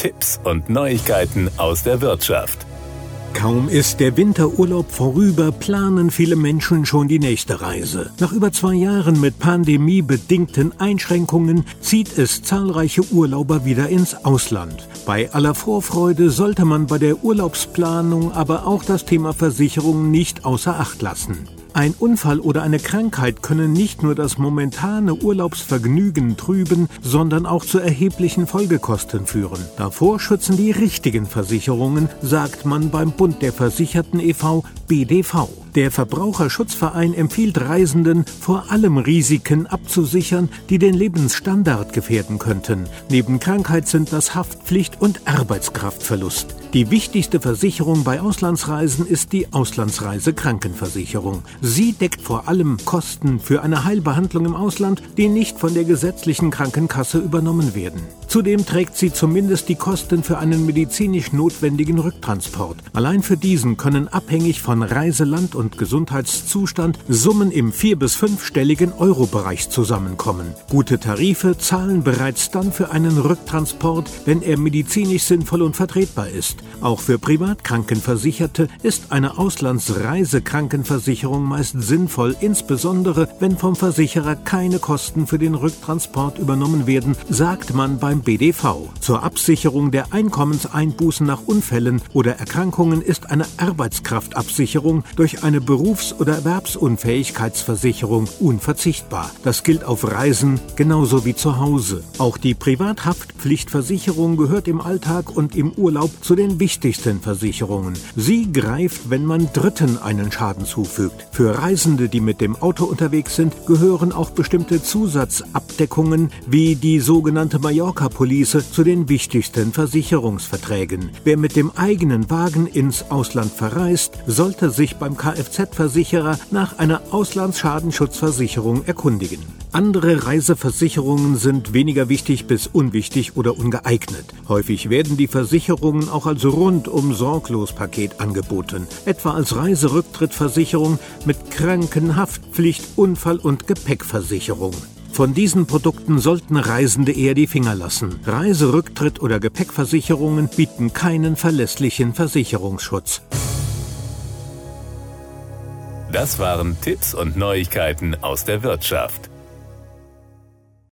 Tipps und Neuigkeiten aus der Wirtschaft. Kaum ist der Winterurlaub vorüber, planen viele Menschen schon die nächste Reise. Nach über zwei Jahren mit pandemiebedingten Einschränkungen zieht es zahlreiche Urlauber wieder ins Ausland. Bei aller Vorfreude sollte man bei der Urlaubsplanung aber auch das Thema Versicherung nicht außer Acht lassen. Ein Unfall oder eine Krankheit können nicht nur das momentane Urlaubsvergnügen trüben, sondern auch zu erheblichen Folgekosten führen. Davor schützen die richtigen Versicherungen, sagt man beim Bund der Versicherten e.V. BDV. Der Verbraucherschutzverein empfiehlt Reisenden, vor allem Risiken abzusichern, die den Lebensstandard gefährden könnten. Neben Krankheit sind das Haftpflicht und Arbeitskraftverlust. Die wichtigste Versicherung bei Auslandsreisen ist die Auslandsreisekrankenversicherung. Sie deckt vor allem Kosten für eine Heilbehandlung im Ausland, die nicht von der gesetzlichen Krankenkasse übernommen werden. Zudem trägt sie zumindest die Kosten für einen medizinisch notwendigen Rücktransport. Allein für diesen können abhängig von Reiseland und Gesundheitszustand Summen im vier- bis fünfstelligen Euro-Bereich zusammenkommen. Gute Tarife zahlen bereits dann für einen Rücktransport, wenn er medizinisch sinnvoll und vertretbar ist. Auch für Privatkrankenversicherte ist eine Auslandsreisekrankenversicherung meist sinnvoll, insbesondere wenn vom Versicherer keine Kosten für den Rücktransport übernommen werden, sagt man beim BDV. Zur Absicherung der Einkommenseinbußen nach Unfällen oder Erkrankungen ist eine Arbeitskraftabsicherung durch eine Berufs- oder Erwerbsunfähigkeitsversicherung unverzichtbar. Das gilt auf Reisen genauso wie zu Hause. Auch die Privathaftpflichtversicherung gehört im Alltag und im Urlaub zu den wichtigsten Versicherungen. Sie greift, wenn man Dritten einen Schaden zufügt. Für Reisende, die mit dem Auto unterwegs sind, gehören auch bestimmte Zusatzabdeckungen wie die sogenannte Mallorca-Police zu den wichtigsten Versicherungsverträgen. Wer mit dem eigenen Wagen ins Ausland verreist, sollte sich beim Kfz-Versicherer nach einer Auslandsschadenschutzversicherung erkundigen. Andere Reiseversicherungen sind weniger wichtig bis unwichtig oder ungeeignet. Häufig werden die Versicherungen auch als rundum sorglos Paket angeboten, etwa als Reiserücktrittversicherung mit Krankenhaftpflicht, Unfall- und Gepäckversicherung. Von diesen Produkten sollten Reisende eher die Finger lassen. Reiserücktritt oder Gepäckversicherungen bieten keinen verlässlichen Versicherungsschutz. Das waren Tipps und Neuigkeiten aus der Wirtschaft.